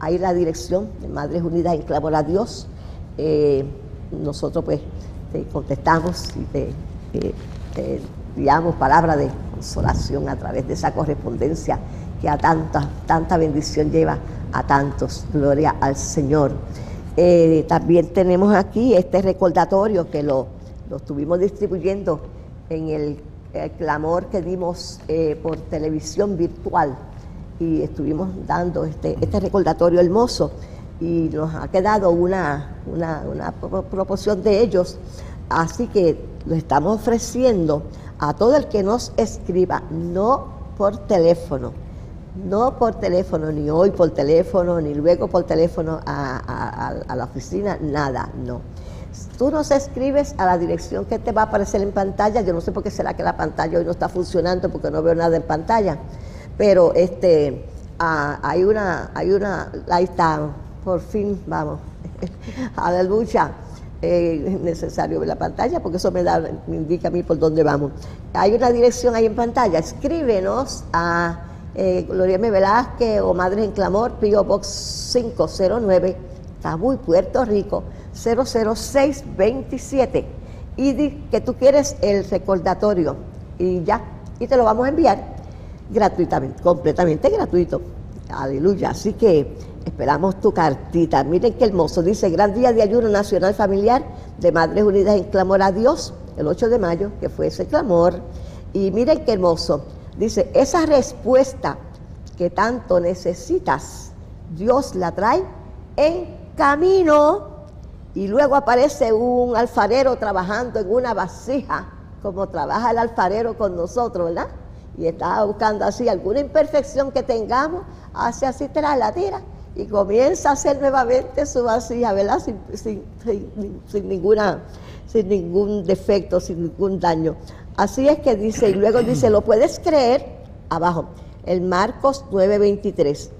ahí la dirección de Madres Unidas en Clamor a Dios. Eh, nosotros pues te contestamos y te, te, enviamos palabras de consolación a través de esa correspondencia que a tanta, tanta bendición lleva a tantos. Gloria al Señor. Eh, también tenemos aquí este recordatorio que lo, lo estuvimos distribuyendo en el, clamor que dimos eh, por televisión virtual y estuvimos dando este, este recordatorio hermoso y nos ha quedado una, una, una proporción de ellos. Así que lo estamos ofreciendo a todo el que nos escriba, no por teléfono, no por teléfono, ni hoy por teléfono, ni luego por teléfono a, la oficina, nada, no. Tú nos escribes a la dirección que te va a aparecer en pantalla, yo no sé por qué será que la pantalla hoy no está funcionando porque no veo nada en pantalla, pero este, ah, hay una, hay una, ahí está, por fin, vamos, a la lucha. Eh, es necesario ver la pantalla porque eso me, da, me indica a mí por dónde vamos. Hay una dirección ahí en pantalla, escríbenos a eh, Gloria M. Velázquez o Madres en Clamor, Pio Box 509, Tabuy, Puerto Rico, 00627. Y di que tú quieres el recordatorio y ya, y te lo vamos a enviar gratuitamente, completamente gratuito. Aleluya. Así que esperamos tu cartita. Miren qué hermoso. Dice, gran día de ayuno nacional familiar de Madres Unidas en Clamor a Dios, el 8 de mayo, que fue ese clamor. Y miren qué hermoso. Dice, esa respuesta que tanto necesitas, Dios la trae en camino. Y luego aparece un alfarero trabajando en una vasija, como trabaja el alfarero con nosotros, ¿verdad? Y está buscando así alguna imperfección que tengamos, hace así, tras la tira y comienza a hacer nuevamente su vasija, ¿verdad? Sin, sin, ninguna, sin ningún defecto, sin ningún daño. Así es que dice, y luego dice, ¿lo puedes creer? Abajo, el Marcos 9:23.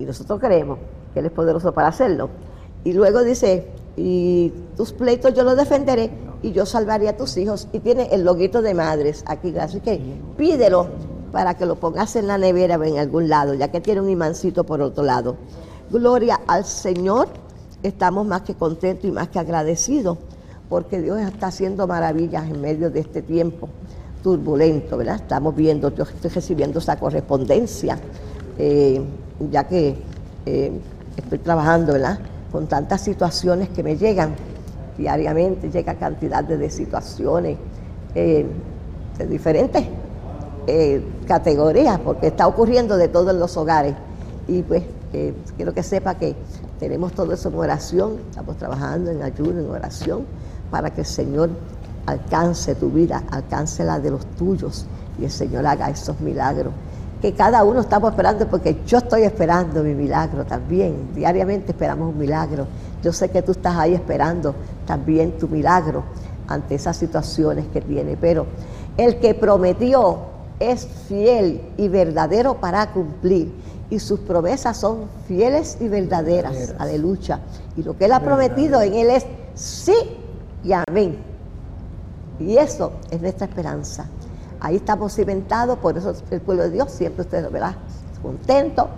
Y nosotros creemos que Él es poderoso para hacerlo. Y luego dice, y tus pleitos yo los defenderé y yo salvaré a tus hijos. Y tiene el loguito de madres aquí, así que pídelo para que lo pongas en la nevera o en algún lado, ya que tiene un imancito por otro lado. Gloria al Señor, estamos más que contentos y más que agradecidos porque Dios está haciendo maravillas en medio de este tiempo turbulento, ¿verdad? Estamos viendo, yo estoy recibiendo esa correspondencia, eh, ya que eh, estoy trabajando, ¿verdad? Con tantas situaciones que me llegan diariamente, llega cantidad de, situaciones eh, de diferentes categorías, porque está ocurriendo de todo en los hogares. Y pues quiero que sepa que tenemos todo eso en oración, estamos trabajando en ayuno, en oración para que el Señor alcance tu vida, alcance la de los tuyos y el Señor haga esos milagros. Que cada uno estamos esperando, porque yo estoy esperando mi milagro también. Diariamente esperamos un milagro. Yo sé que tú estás ahí esperando también tu milagro ante esas situaciones que tiene. Pero el que prometió es fiel y verdadero para cumplir. Y sus promesas son fieles y verdaderas. Aleluya. Y lo que Él ha prometido en Él es sí y amén. Y eso es nuestra esperanza. Ahí estamos cimentados, por eso el pueblo de Dios siempre ustedes, ¿verdad? Contento.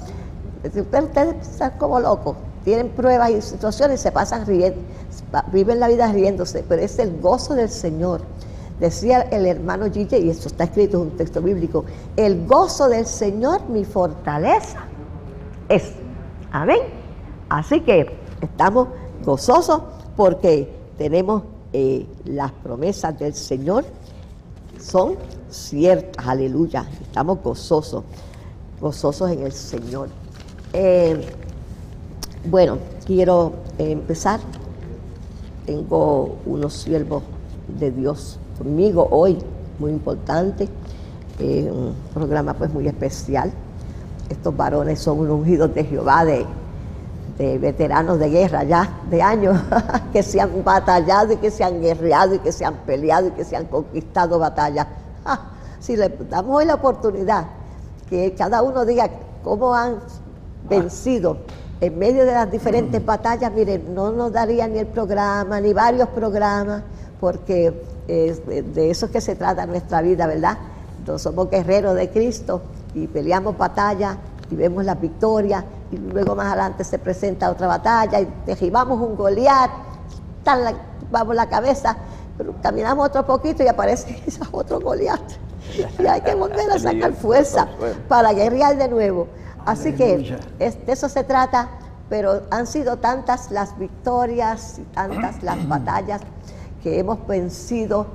Ustedes están como locos, tienen pruebas y situaciones se pasan riendo, viven la vida riéndose, pero es el gozo del Señor. Decía el hermano Gille, y eso está escrito en un texto bíblico, el gozo del Señor, mi fortaleza, es. Amén. Así que estamos gozosos porque tenemos eh, las promesas del Señor son ciertas, aleluya. Estamos gozosos, gozosos en el Señor. Eh, bueno, quiero empezar. Tengo unos siervos de Dios conmigo hoy, muy importante. Eh, un programa pues muy especial. Estos varones son ungidos de Jehová de de veteranos de guerra ya, de años, que se han batallado y que se han guerreado y que se han peleado y que se han conquistado batallas. si le damos hoy la oportunidad que cada uno diga cómo han vencido en medio de las diferentes batallas, miren, no nos daría ni el programa, ni varios programas, porque de eso es que se trata nuestra vida, ¿verdad? Entonces somos guerreros de Cristo y peleamos batallas y vemos la victoria y luego más adelante se presenta otra batalla y derribamos un Goliat, vamos la cabeza, pero caminamos otro poquito y aparece otro Goliat. Y hay que volver a sacar fuerza para guerrear de nuevo. Así que de eso se trata, pero han sido tantas las victorias y tantas las batallas que hemos vencido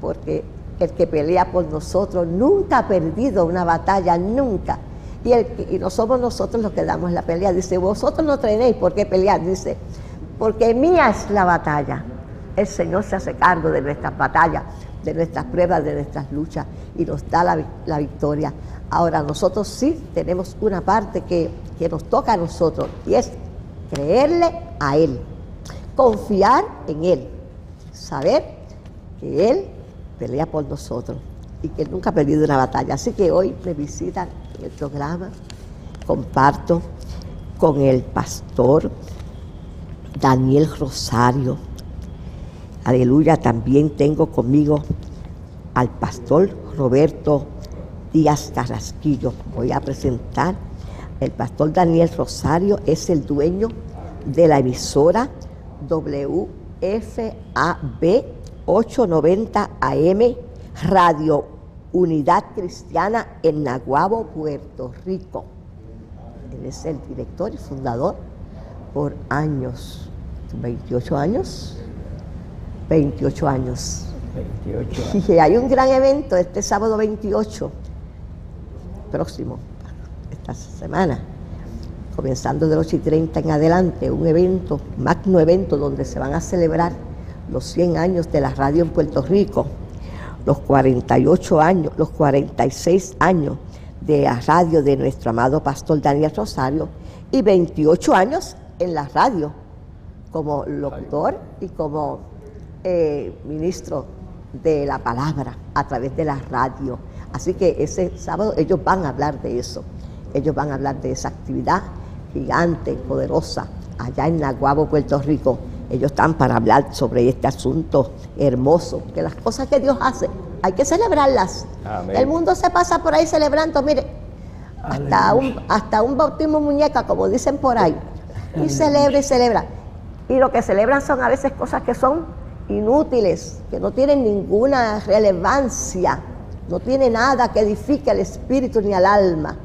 porque el que pelea por nosotros nunca ha perdido una batalla, nunca. Y, el, no somos nosotros los que damos la pelea. Dice, vosotros no tenéis por qué pelear. Dice, porque mía es la batalla. El Señor se hace cargo de nuestras batallas, de nuestras pruebas, de nuestras luchas y nos da la, victoria. Ahora nosotros sí tenemos una parte que, que nos toca a nosotros y es creerle a Él, confiar en Él, saber que Él pelea por nosotros y que nunca ha perdido una batalla. Así que hoy me visitan en el programa, comparto con el pastor Daniel Rosario. Aleluya, también tengo conmigo al pastor Roberto Díaz Carrasquillo. Voy a presentar. El pastor Daniel Rosario es el dueño de la emisora WFAB 890 AM Radio Unidad Cristiana en Naguabo, Puerto Rico. Él es el director y fundador por años, 28 años, 28 años. 28 Y hay un gran evento este sábado 28, próximo, esta semana, comenzando de 8 y 30 en adelante, un evento, magno evento donde se van a celebrar los 100 años de la radio en Puerto Rico los 48 años, los 46 años de la radio de nuestro amado pastor Daniel Rosario y 28 años en la radio como locutor y como eh, ministro de la palabra a través de la radio. Así que ese sábado ellos van a hablar de eso. Ellos van a hablar de esa actividad gigante, poderosa, allá en Naguabo, Puerto Rico, ellos están para hablar sobre este asunto hermoso, que las cosas que Dios hace hay que celebrarlas. El mundo se pasa por ahí celebrando, mire, hasta un, hasta un bautismo muñeca, como dicen por ahí, y celebra y celebra. Y lo que celebran son a veces cosas que son inútiles, que no tienen ninguna relevancia, no tiene nada que edifique al espíritu ni al alma.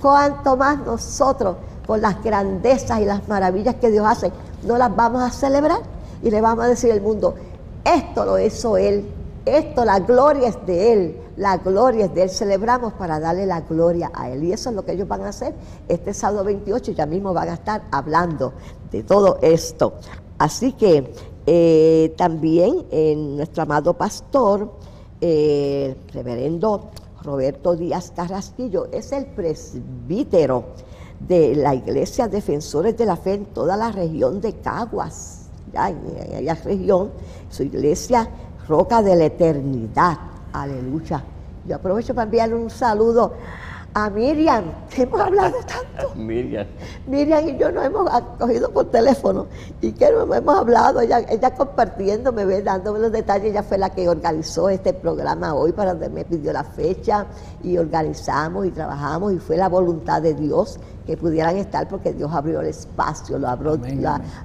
Cuanto más nosotros, con las grandezas y las maravillas que Dios hace, no las vamos a celebrar y le vamos a decir al mundo, esto lo hizo Él, esto, la gloria es de Él, la gloria es de Él, celebramos para darle la gloria a Él. Y eso es lo que ellos van a hacer este sábado 28, ya mismo van a estar hablando de todo esto. Así que eh, también eh, nuestro amado pastor, eh, reverendo Roberto Díaz Carrasquillo, es el presbítero de la Iglesia Defensores de la Fe en toda la región de Caguas, en aquella región, su iglesia Roca de la Eternidad. Aleluya. Yo aprovecho para enviarle un saludo a Miriam, que hemos hablado tanto. Miriam. Miriam y yo nos hemos cogido por teléfono y que hemos hablado, ella, ella compartiéndome, dándome los detalles, ella fue la que organizó este programa hoy para donde me pidió la fecha y organizamos y trabajamos y fue la voluntad de Dios que pudieran estar porque Dios abrió el espacio, lo abrió,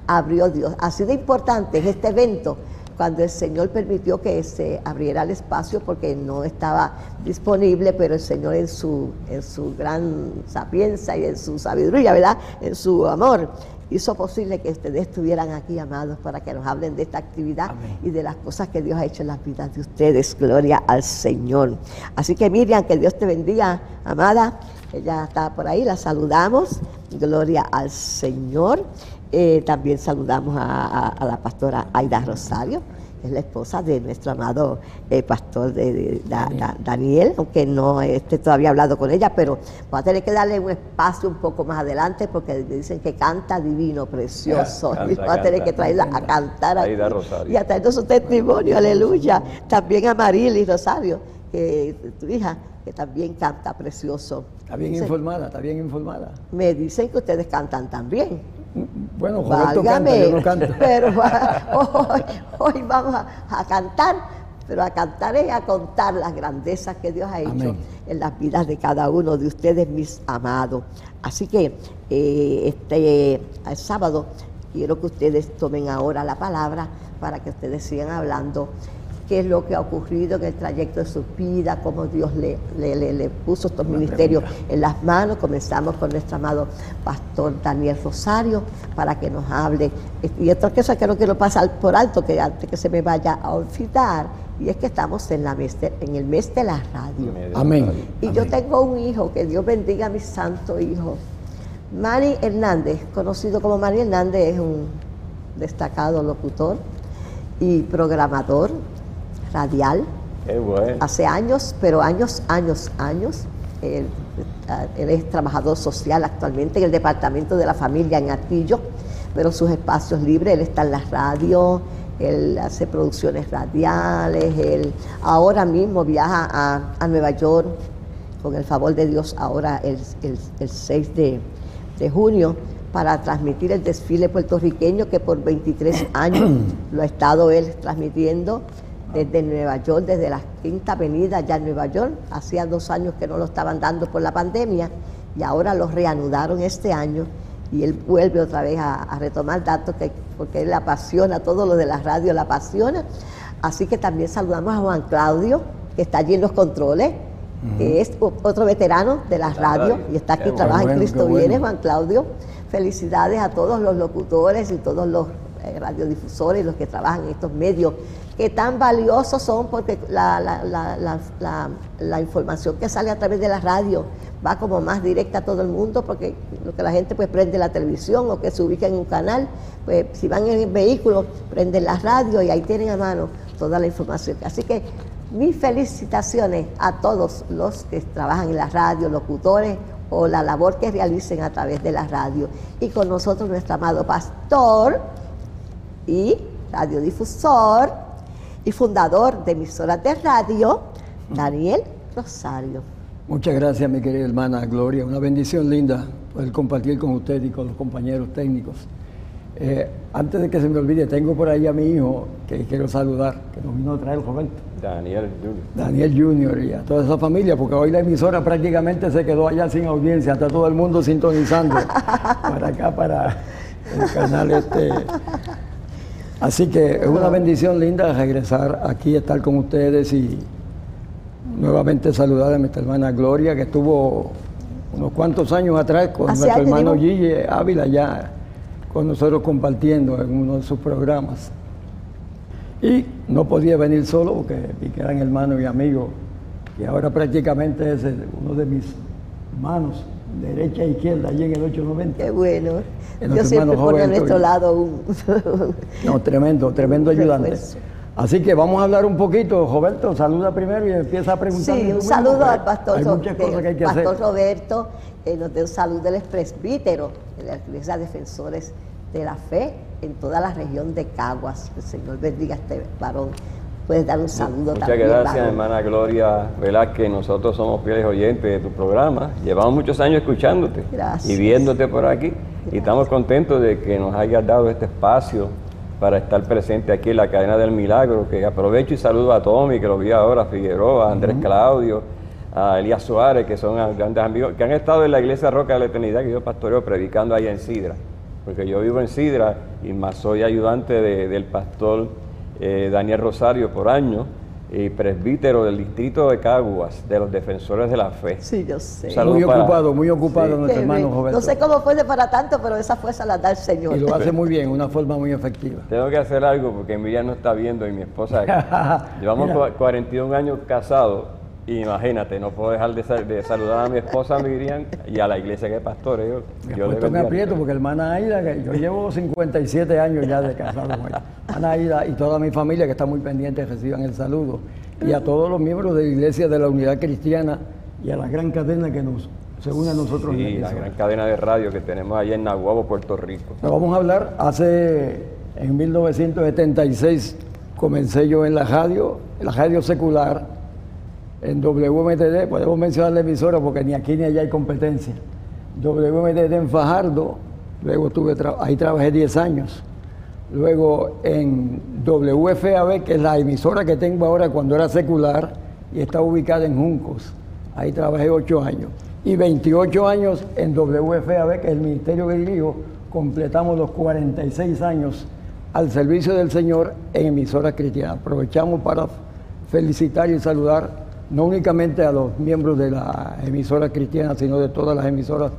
abrió Dios. Así de importante es este evento cuando el Señor permitió que se abriera el espacio porque no estaba disponible, pero el Señor en su, en su gran sapiencia y en su sabiduría, ¿verdad? En su amor, hizo posible que ustedes estuvieran aquí, amados, para que nos hablen de esta actividad y de las cosas que Dios ha hecho en las vidas de ustedes. Gloria al Señor. Así que Miriam, que Dios te bendiga, amada. Ella está por ahí, la saludamos. Gloria al Señor. Eh, también saludamos a, la pastora Aida Rosario, es la esposa de nuestro amado eh, pastor de, Daniel. aunque no esté todavía hablado con ella, pero va a tener que darle un espacio un poco más adelante porque dicen que canta divino, precioso. y va a tener que traerla a cantar Aida Rosario. y a traer su testimonio, aleluya. También a Marily Rosario, que tu hija, que también canta precioso. Está bien informada, está bien informada. Me dicen que ustedes cantan también. Bueno, Roberto canta, yo no canto. Pero hoy, hoy vamos a, cantar, pero a cantar y a contar las grandezas que Dios ha hecho Amén. en las vidas de cada uno de ustedes, mis amados. Así que eh, este el sábado quiero que ustedes tomen ahora la palabra para que ustedes sigan hablando qué es lo que ha ocurrido en el trayecto de su vida, cómo Dios le, le- le- le puso estos ministerios en las manos. Comenzamos con nuestro amado pastor Daniel Rosario para que nos hable. Y otra cosa que no quiero pasar por alto, que antes que se me vaya a olvidar, y es que estamos en, la mes de- en el mes de la radio. Amén. Y yo tengo un hijo, que Dios bendiga a mi santo hijo. Manny Hernández, conocido como Manny Hernández, es un destacado locutor y programador radial. Qué bueno. Hace años, pero años, años, años. Él, él es trabajador social actualmente en el Departamento de la Familia en Atillo, pero sus espacios libres, él está en la radio, él hace producciones radiales, él ahora mismo viaja a, a Nueva York, con el favor de Dios, ahora el, el- el 6 de, de junio, para transmitir el desfile puertorriqueño que por 23 años lo ha estado él transmitiendo desde Nueva York, desde la Quinta Avenida allá en Nueva York. Hacía dos años que no lo estaban dando por la pandemia y ahora lo reanudaron este año y él vuelve otra vez a, a retomar datos que, porque él apasiona, todo lo de la radio le apasiona. Así que también saludamos a Juan Claudio, que está allí en los controles, que es otro veterano de la radio radio. y está aquí, Qué trabaja en Cristo bueno. Viene, Juan Claudio. Felicidades a todos los locutores y todos los eh, radiodifusores, los que trabajan en estos medios, que tan valiosos son porque la, la- la- la- información que sale a través de la radio va como más directa a todo el mundo, porque lo que la gente pues prende la televisión o que se ubica en un canal, pues si van en el vehículo, prenden la radio y ahí tienen a mano toda la información. Así que mis felicitaciones a todos los que trabajan en la radio, locutores o la labor que realicen a través de la radio. Y con nosotros nuestro amado pastor y radiodifusor y fundador de emisoras de radio, Daniel Rosario. Muchas gracias, mi querida hermana Gloria. Una bendición linda poder compartir con usted y con los compañeros técnicos. Eh, antes de que se me olvide, tengo por ahí a mi hijo que quiero saludar, que nos vino a traer Roberto. Daniel Junior. Daniel Junior y a toda esa familia, porque hoy la emisora prácticamente se quedó allá sin audiencia, está todo el mundo sintonizando para acá, para el canal este. Así que es una bendición linda regresar aquí, estar con ustedes y nuevamente saludar a nuestra hermana Gloria, que estuvo unos cuantos años atrás con Hace nuestro hermano digo. Gigi Ávila ya con nosotros compartiendo en uno de sus programas. Y no podía venir solo porque vi que eran hermanos y amigos. Y ahora prácticamente es uno de mis manos, derecha e izquierda, allí en el 890. Qué bueno. Otro siempre a Roberto nuestro lado un... No, tremendo, tremendo Un ayudante. refuerzo. Así que vamos a hablar un poquito. Roberto, saluda primero y empieza a preguntar. Sí, un saludo al pastor, Hay muchas de- cosas que hay que pastor hacer. Roberto, que nos dé un saludo, es presbítero de la Iglesia Defensores de la Fe en toda la región de Caguas. El Señor bendiga a este varón. Puedes dar un saludo Muchas también. gracias, varón. hermana Gloria Velázquez. Nosotros somos fieles oyentes de tu programa. Llevamos muchos años escuchándote Gracias. y viéndote por aquí. Y estamos contentos de que nos hayas dado este espacio para estar presente aquí en la cadena del milagro. Que aprovecho y saludo a Tommy, que lo vi ahora, a Figueroa, a Andrés Claudio, a Elías Suárez, que son grandes amigos, que han estado en la iglesia Roca de la Eternidad, que yo pastoreo predicando allá en Sidra. Porque yo vivo en Sidra y más soy ayudante de- del pastor eh, Daniel Rosario por año y presbítero del distrito de Caguas, de los defensores de la fe. Sí, yo sé. Saludo Muy para- ocupado, muy ocupado Sí. nuestro hermano. Roberto. No sé cómo fue de para tanto, pero esa fuerza la da el Señor. Y lo hace muy bien, una forma muy efectiva. Tengo que hacer algo porque Miriam no está viendo y mi esposa. Llevamos Mira. cua- 41 años casados imagínate, no puedo dejar de, sal- de saludar a mi esposa Miriam y a la iglesia que pastoreo. Yo ha le me aprieto porque hermana Aida, que yo llevo 57 años ya de casado con ella. Hermana Aida y toda mi familia que está muy pendiente reciban el saludo. Y a todos los miembros de la Iglesia de la Unidad Cristiana y a la gran cadena que nos se une a nosotros. en Sí, la emisora. gran cadena de radio que tenemos allá en Nahuabo, Puerto Rico. Nos vamos a hablar, hace, en 1976 comencé yo en la radio, en la radio secular, en WMTD, podemos mencionar la emisora porque ni aquí ni allá hay competencia. WMTD en Fajardo, luego tra- ahí trabajé 10 años. luego en WFAB, que es la emisora que tengo ahora cuando era secular y está ubicada en Juncos. Ahí trabajé ocho años. Y 28 años en WFAB, que es el ministerio que dirijo, completamos los 46 años al servicio del Señor en emisoras cristianas. Aprovechamos para felicitar y saludar no únicamente a los miembros de la emisora cristiana, sino de todas las emisoras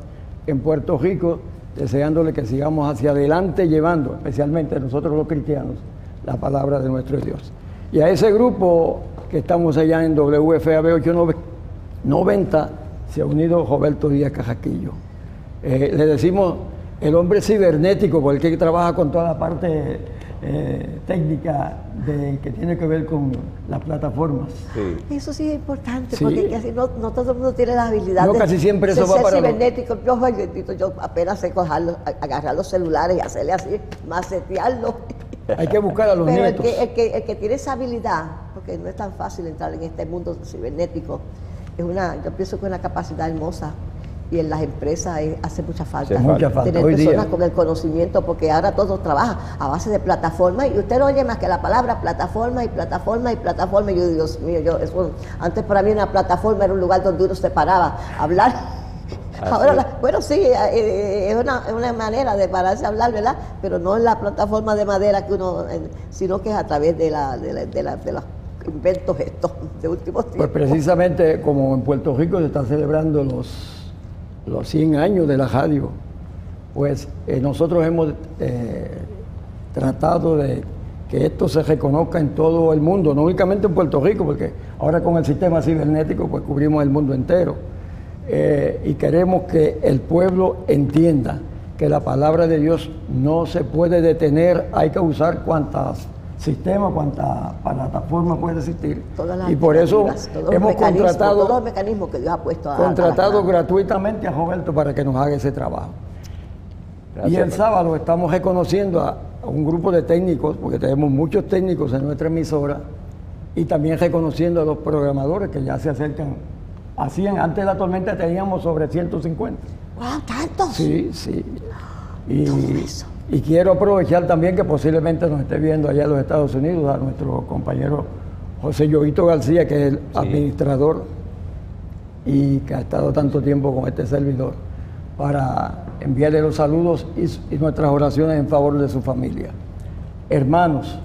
en Puerto Rico, deseándole que sigamos hacia adelante llevando, especialmente nosotros los cristianos, la palabra de nuestro Dios. Y a ese grupo que estamos allá en WFAB 890 se ha unido Roberto Díaz Cajaquillo. Eh, le decimos el hombre cibernético, porque que trabaja con toda la parte eh, técnica de, que tiene que ver con las plataformas. Eso sí es importante, porque casi no, todo el mundo tiene las habilidades. No, casi siempre eso va para cibernético. Yo, yo apenas sé cogerlo, agarrar los celulares y hacerle así, macetearlo. Hay que buscar a los Pero nietos. El que, el, que, tiene esa habilidad, porque no es tan fácil entrar en este mundo cibernético, es una, yo pienso que es una capacidad hermosa y en las empresas hace mucha falta. mucha falta. Tener personas con el conocimiento, porque ahora todo trabaja a base de plataforma y usted no oye más que la palabra plataforma y plataforma y plataforma. Y yo, Dios mío, yo, eso, antes para mí una plataforma era un lugar donde uno se paraba a hablar. Ahora, bueno, sí, eh, eh, es una, es una, manera de pararse a hablar, ¿verdad? Pero no en la plataforma de madera que uno, sino que es a través de la, de la, de la, de los inventos estos de últimos tiempos. Pues precisamente como en Puerto Rico se están celebrando los los 100 años de la radio, pues eh, nosotros hemos eh, tratado de que esto se reconozca en todo el mundo, no únicamente en Puerto Rico, porque ahora con el sistema cibernético pues cubrimos el mundo entero. Eh, y queremos que el pueblo entienda que la palabra de Dios no se puede detener, hay que usar cuantas sistema, cuánta plataforma puede existir. y por eso hemos contratado todos los mecanismos que Dios ha puesto a, contratado gratuitamente a Roberto para que nos haga ese trabajo. y el sábado estamos reconociendo a, un grupo de técnicos, porque tenemos muchos técnicos en nuestra emisora, y también reconociendo a los programadores que ya se acercan a 100. Antes de la tormenta teníamos sobre 150. ¡Wow! ¿Tantos? Sí, sí. Y, y quiero aprovechar también que posiblemente nos esté viendo allá en los Estados Unidos a nuestro compañero José Llovito García, que es el administrador y que ha estado tanto tiempo con este servidor, para enviarle los saludos y, nuestras oraciones en favor de su familia. Hermanos,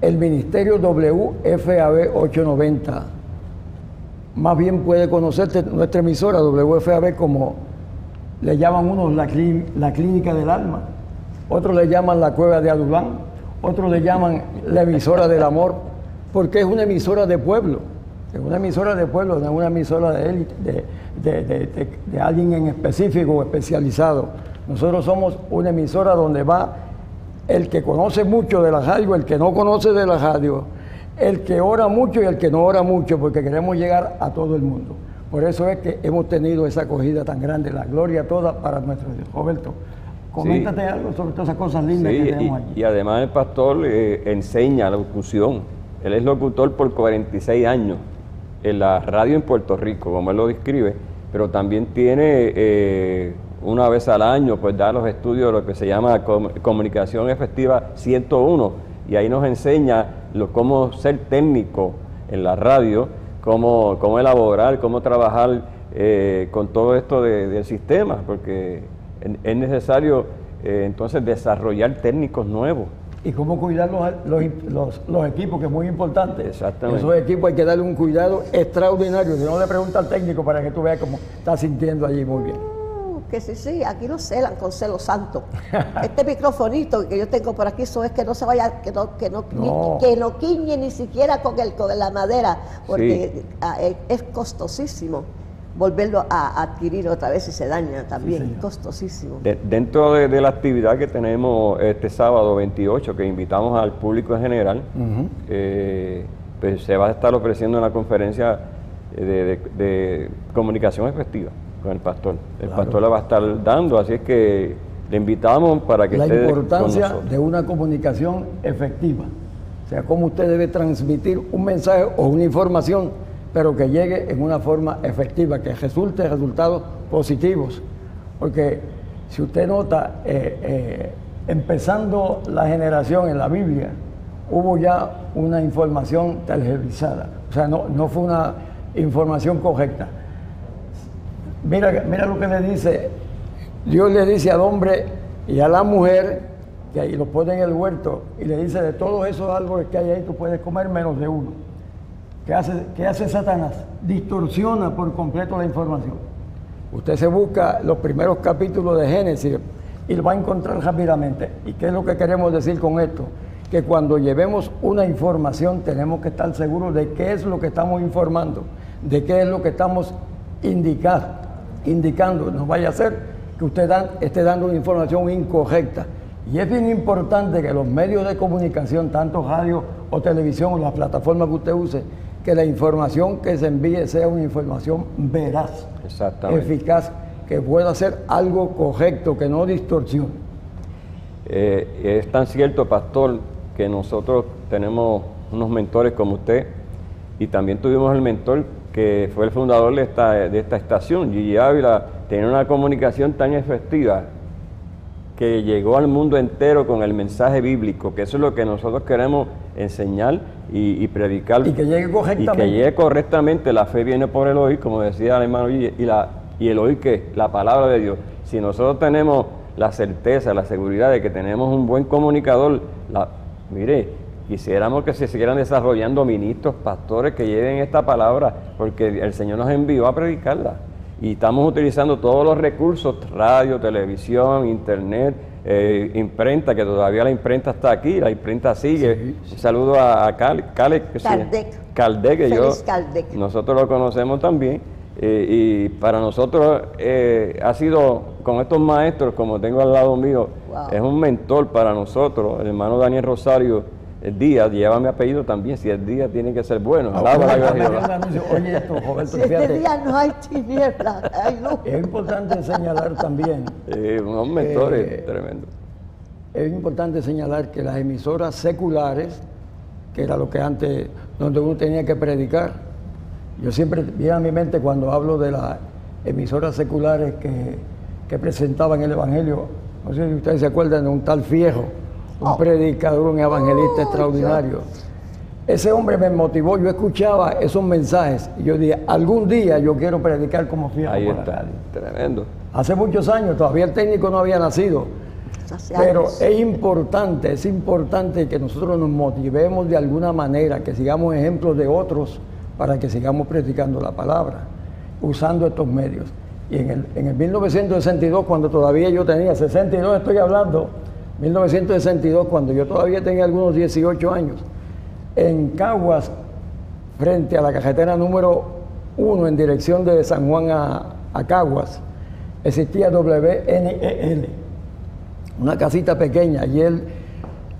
el Ministerio WFAB 890 más bien puede conocerte nuestra emisora WFAB como le llaman unos la, la clínica del alma otros le llaman la cueva de Adulán, otros le llaman la emisora del amor, porque es una emisora de pueblo, es una emisora de pueblo, no es una emisora de élite, de, alguien en específico o especializado. Nosotros somos una emisora donde va el que conoce mucho de la radio, el que no conoce de la radio, el que ora mucho y el que no ora mucho, porque queremos llegar a todo el mundo. Por eso es que hemos tenido esa acogida tan grande, la gloria toda para nuestro Dios. Roberto, Coméntate algo sobre todas esas cosas lindas que tenemos y, Y además el pastor eh, enseña la locución. Él es locutor por 46 años en la radio en Puerto Rico, como él lo describe, pero también tiene eh, una vez al año, pues da los estudios de lo que se llama comunicación efectiva 101, y ahí nos enseña lo, cómo ser técnico en la radio, cómo, cómo elaborar, cómo trabajar eh, con todo esto del sistema, porque es necesario eh, entonces desarrollar técnicos nuevos. Y cómo cuidar los, equipos, que es muy importante. Exactamente. Esos equipos hay que darle un cuidado extraordinario. Si no le pregunta al técnico para que tú veas cómo está sintiendo allí muy bien. Uh, que sí, sí, aquí lo celan con celo santo. este microfonito que yo tengo por aquí, eso es que no se vaya, que no, que no, que no quiñe ni siquiera con, el, con la madera, porque ah, es costosísimo volverlo a adquirir otra vez y se daña también, costosísimo. dentro de, la actividad que tenemos este sábado 28, que invitamos al público en general, eh, pues se va a estar ofreciendo una conferencia de, comunicación efectiva con el pastor. El pastor la va a estar dando, así es que le invitamos para que la importancia de una comunicación efectiva, o sea, cómo usted debe transmitir un mensaje o una información pero que llegue en una forma efectiva, que resulte resultados positivos. Porque si usted nota, eh, eh, empezando la generación en la Biblia, hubo ya una información televisada. O sea, no, no fue una información correcta. Mira, mira lo que le dice, Dios le dice al hombre y a la mujer, que ahí lo pone en el huerto, y le dice, de todos esos árboles que hay ahí, tú puedes comer menos de uno. ¿Qué hace, qué hace Satanás? Distorsiona por completo la información. Usted se busca los primeros capítulos de Génesis y lo va a encontrar rápidamente. ¿Y qué es lo que queremos decir con esto? Que cuando llevemos una información tenemos que estar seguros de qué es lo que estamos informando, de qué es lo que estamos indicando, indicando. No vaya a ser que usted esté dando una información incorrecta. Y es bien importante que los medios de comunicación, tanto radio o televisión o las plataformas que usted use, que la información que se envíe sea una información veraz, eficaz, que pueda ser algo correcto, que no distorsione. Eh, es tan cierto, pastor, que nosotros tenemos unos mentores como usted y también tuvimos el mentor que fue el fundador de esta, de esta estación, Gigi Ávila, tenía una comunicación tan efectiva que llegó al mundo entero con el mensaje bíblico, que eso es lo que nosotros queremos enseñar y, predicar. Y que llegue correctamente. Y que llegue correctamente. La fe viene por el oír, como decía el hermano, y, la, y el oír que la palabra de Dios. Si nosotros tenemos la certeza, la seguridad de que tenemos un buen comunicador, la, mire, quisiéramos que se siguieran desarrollando ministros, pastores que lleven esta palabra, porque el Señor nos envió a predicarla y estamos utilizando todos los recursos, radio, televisión, internet, eh, imprenta, que todavía la imprenta está aquí, la imprenta sigue. Un saludo a, a Cal, Caldec, que yo, nosotros lo conocemos también. Eh, y para nosotros eh, ha sido, con estos maestros, como tengo al lado mío, es un mentor para nosotros, el hermano Daniel Rosario el día, lleva mi apellido también, si el día tiene que ser bueno. Ah, oye, esto, si este día no hay tinieblas, hay luz. Es importante señalar también. Eh, unos mentores tremendos. Es importante señalar que las emisoras seculares, que era lo que antes, donde uno tenía que predicar, yo siempre viene a mi mente cuando hablo de las emisoras seculares que, que presentaban el Evangelio, no sé si ustedes se acuerdan de un tal Fiejo un oh. predicador, un evangelista oh, extraordinario. Ese hombre me motivó, yo escuchaba esos mensajes y yo dije, algún día yo quiero predicar como fiel. Ahí está, tremendo. Hace muchos años, todavía el técnico no había nacido. Pero es importante, es importante que nosotros nos motivemos de alguna manera, que sigamos ejemplos de otros para que sigamos predicando la palabra, usando estos medios. Y en el, en el 1962, cuando todavía yo tenía 62, estoy hablando, 1962, cuando yo todavía tenía algunos 18 años, en Caguas, frente a la cajetera número 1 en dirección de San Juan a, Caguas, existía WNEL, una casita pequeña, y él,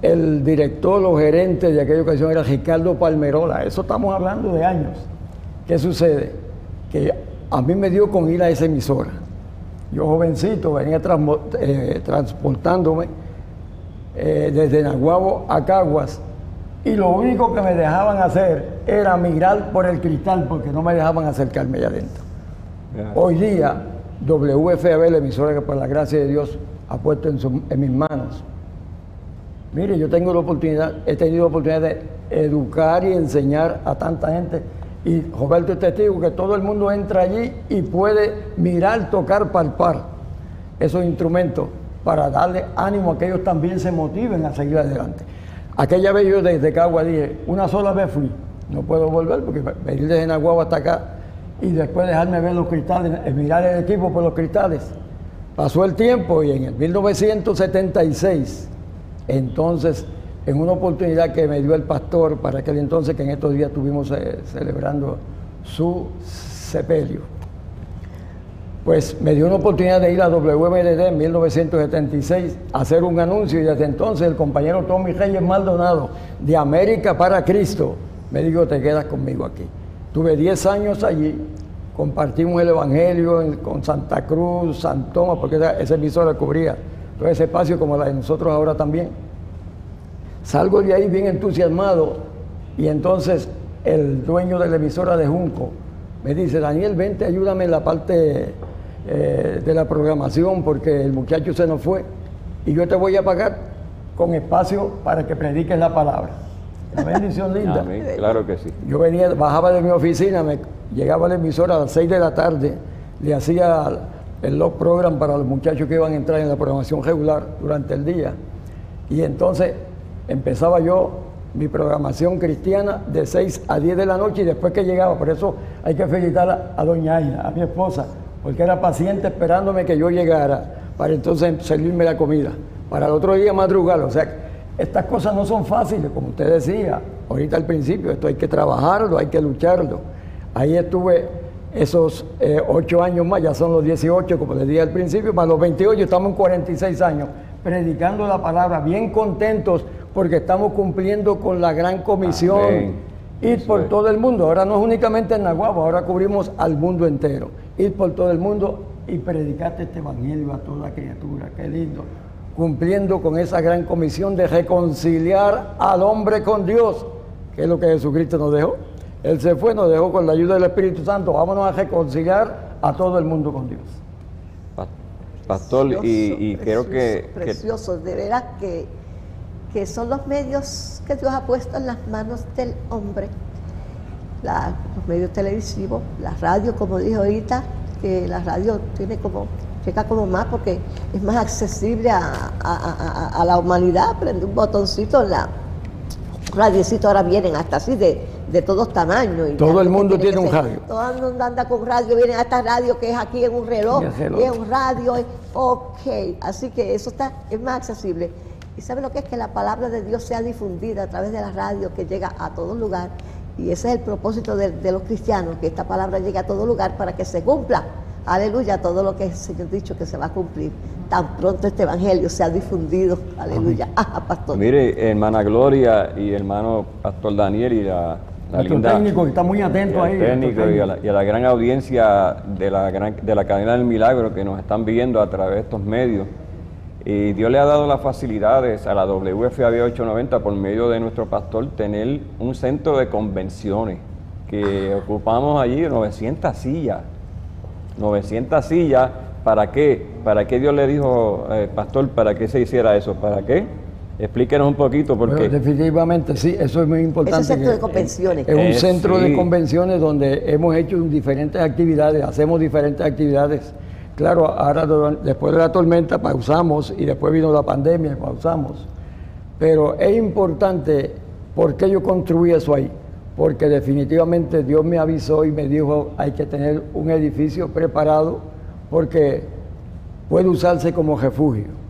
el director o gerente de aquella ocasión era Ricardo Palmerola, eso estamos hablando de años. ¿Qué sucede? Que a mí me dio con ir a esa emisora. Yo jovencito venía eh, transportándome eh, desde Naguabo a Caguas y lo único que me dejaban hacer era mirar por el cristal porque no me dejaban acercarme allá adentro. Hoy día, WFAB, la emisora que por la gracia de Dios ha puesto en, en mis manos. Mire, yo tengo la oportunidad, he tenido la oportunidad de educar y enseñar a tanta gente. Y Roberto es testigo que todo el mundo entra allí y puede mirar, tocar, palpar esos instrumentos para darle ánimo a que ellos también se motiven a seguir adelante. Aquella vez yo desde Cagua dije, una sola vez fui, no puedo volver porque venir desde Naguabo hasta acá y después dejarme ver los cristales, eh, mirar el equipo por los cristales. Pasó el tiempo y en el 1976, entonces, en una oportunidad que me dio el pastor para aquel entonces, que en estos días estuvimos eh, celebrando su sepelio, pues me dio una oportunidad de ir a WMDD en 1976 a hacer un anuncio y desde entonces el compañero Tommy Reyes Maldonado de América para Cristo me dijo, te quedas conmigo aquí. Tuve 10 años allí, compartimos el Evangelio con Santa Cruz, San Tomás, porque esa, emisora cubría todo ese espacio como la de nosotros ahora también. Salgo de ahí bien entusiasmado y entonces el dueño de la emisora de Junco me dice, Daniel, vente, ayúdame en la parte eh, de la programación porque el muchacho se nos fue. y yo te voy a pagar con espacio para que prediques la palabra. Una bendición linda. Amén. Claro que sí. Yo venía, bajaba de mi oficina, me llegaba a la emisora a las 6 de la tarde, le hacía el log program para los muchachos que iban a entrar en la programación regular durante el día. Y entonces empezaba yo mi programación cristiana de 6 a 10 de la noche y después que llegaba, por eso hay que felicitar a, a doña Aina, a mi esposa, porque era paciente esperándome que yo llegara para entonces servirme la comida, para el otro día madrugar. O sea, estas cosas no son fáciles, como usted decía ahorita al principio, esto hay que trabajarlo, hay que lucharlo. Ahí estuve esos eh, ocho años más, ya son los 18, como les dije al principio, para los 28 estamos en 46 años, predicando la palabra, bien contentos porque estamos cumpliendo con la gran comisión. Amén. Ir por todo el mundo, ahora no es únicamente en Nahuatl, ahora cubrimos al mundo entero. Ir por todo el mundo y predicarte este evangelio a toda criatura, qué lindo. Cumpliendo con esa gran comisión de reconciliar al hombre con Dios, que es lo que Jesucristo nos dejó. Él se fue, nos dejó con la ayuda del Espíritu Santo, vámonos a reconciliar a todo el mundo con Dios. Pa- Pastor, y, y Precioso, creo que, que Precioso, de veras que, que son los medios que Dios ha puesto en las manos del hombre. La- los medios televisivos, la radio, como dije ahorita, que la radio tiene como, llega como más porque es más accesible a, a- a- a- a la humanidad. Prende un botoncito en la radiocito ahora vienen hasta así de, de todos tamaños. y Todo el mundo tiene un ser- radio. Todo el mundo anda con radio, vienen a esta radio que es aquí en un reloj, es reloj. y es un radio, es- ok, así que eso está, es más accesible. ¿Y sabe lo que es? Que la palabra de Dios sea difundida a través de la radio, que llega a todo lugar. Y ese es el propósito de, de los cristianos, que esta palabra llegue a todo lugar para que se cumpla, aleluya, todo lo que el Señor ha dicho que se va a cumplir. Tan pronto este evangelio sea difundido, aleluya. Ah, pastor. mire, hermana Gloria y hermano Pastor Daniel y la, la Nuestro linda técnico que está muy y atento al ahí. técnico y a, la, técnico. y a la gran audiencia de la, gran, de la cadena del milagro que nos están viendo a través de estos medios. Y Dios le ha dado las facilidades a la WFAB 890 por medio de nuestro pastor tener un centro de convenciones que ocupamos allí 900 sillas. 900 sillas, ¿para qué? ¿Para qué Dios le dijo, eh, pastor, para qué se hiciera eso? ¿Para qué? Explíquenos un poquito porque... Bueno, definitivamente sí, eso es muy importante. centro que- de convenciones. Es un Eh, centro sí. de convenciones donde hemos hecho diferentes actividades, hacemos diferentes actividades. Claro, ahora después de la tormenta pausamos y después vino la pandemia y pausamos. Pero es importante, ¿por qué yo construí eso ahí? Porque definitivamente Dios me avisó y me dijo, hay que tener un edificio preparado porque puede usarse como refugio.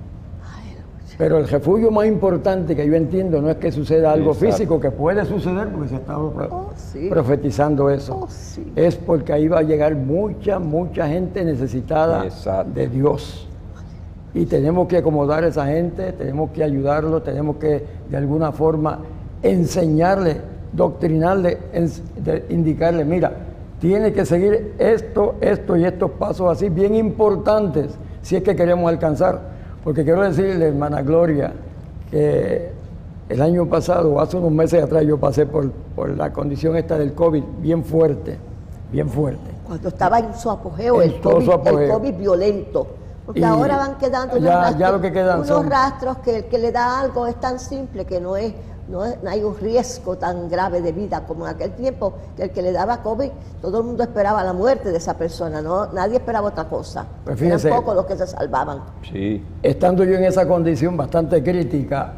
Pero el refugio más importante que yo entiendo no es que suceda algo Exacto. físico, que puede suceder porque se está Oh, sí. profetizando eso. Oh, sí. Es porque ahí va a llegar mucha, mucha gente necesitada Exacto. de Dios. Y tenemos que acomodar a esa gente, tenemos que ayudarlo, tenemos que de alguna forma enseñarle, doctrinarle, ens- indicarle, mira, tiene que seguir esto, esto y estos pasos así bien importantes si es que queremos alcanzar. Porque quiero decirle, hermana Gloria, que el año pasado, o hace unos meses atrás, yo pasé por, por la condición esta del COVID bien fuerte, bien fuerte. Cuando estaba en su apogeo, En el COVID, su apogeo. el COVID violento. Porque Y ahora van quedando unos, ya- rastros, ya lo que quedan unos son- rastros que el que le da algo es tan simple que no es, no hay un riesgo tan grave de vida como en aquel tiempo que el que le daba COVID, todo el mundo esperaba la muerte de esa persona, no, nadie esperaba otra cosa. Pues Eran fíjese. pocos los que se salvaban. Sí, estando yo en esa condición bastante crítica,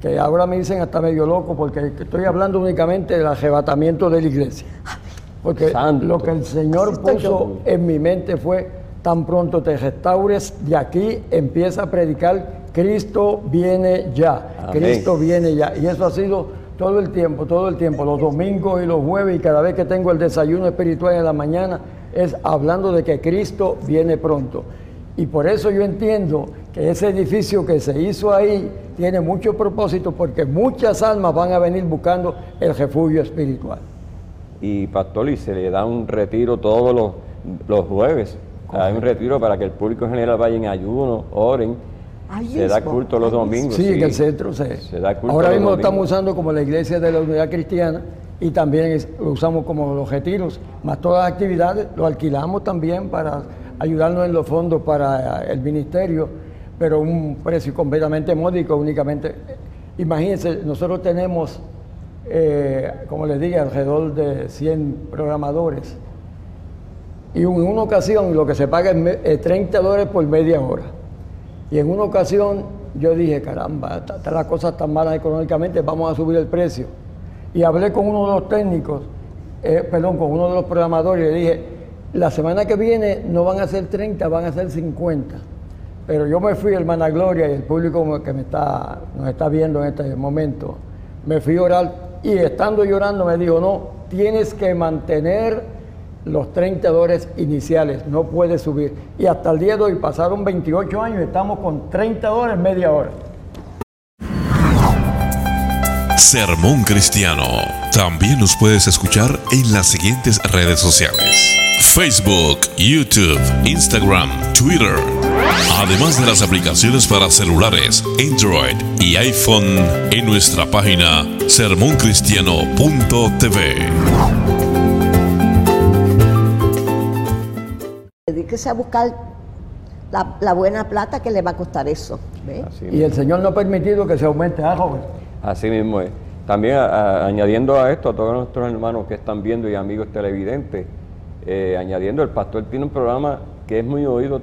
que ahora me dicen hasta medio loco, porque estoy hablando únicamente del arrebatamiento de la iglesia. Porque Santo. lo que el Señor puso yo. en mi mente fue, tan pronto te restaures, de aquí empieza a predicar, Cristo viene ya, Amén. Cristo viene ya. Y eso ha sido todo el tiempo, todo el tiempo, los domingos y los jueves, y cada vez que tengo el desayuno espiritual en la mañana, es hablando de que Cristo viene pronto. Y por eso yo entiendo que ese edificio que se hizo ahí tiene mucho propósito, porque muchas almas van a venir buscando el refugio espiritual. y pastor, y se le da un retiro todos los, los jueves. Hay un retiro para que el público en general vaya en ayuno, oren. Ahí se da culto los domingos. Sí, en el centro se, Se da culto Ahora los mismo lo domingos. estamos usando como la iglesia de la unidad cristiana y también es- lo usamos como los retiros, más todas las actividades, lo alquilamos también para ayudarnos en los fondos para eh, el ministerio, pero un precio completamente módico, únicamente. Imagínense, nosotros tenemos, eh, como les dije, alrededor de 100 programadores. Y en una ocasión lo que se paga es 30 dólares por media hora. Y en una ocasión yo dije, caramba, están las cosas tan malas económicamente, vamos a subir el precio. Y hablé con uno de los técnicos, eh, perdón, con uno de los programadores y le dije, la semana que viene no van a ser 30, van a ser 50. Pero yo me fui, hermana Gloria, y el público que me está, nos está viendo en este momento, me fui a orar y estando llorando me dijo, no, tienes que mantener los 30 dólares iniciales, no puedes subir. Y hasta el día de hoy pasaron 28 años y estamos con 30 dólares media hora. Sermón Cristiano. También nos puedes escuchar en las siguientes redes sociales. Facebook, YouTube, Instagram, Twitter. Además de las aplicaciones para celulares, Android y iPhone en nuestra página sermoncristiano.tv. Dedíquese a buscar la, la buena plata que le va a costar eso. Y el Señor no ha permitido que se aumente a joven. Así mismo es. También a- a- añadiendo a esto a todos nuestros hermanos que están viendo y amigos televidentes, eh, añadiendo, el pastor tiene un programa que es muy oído.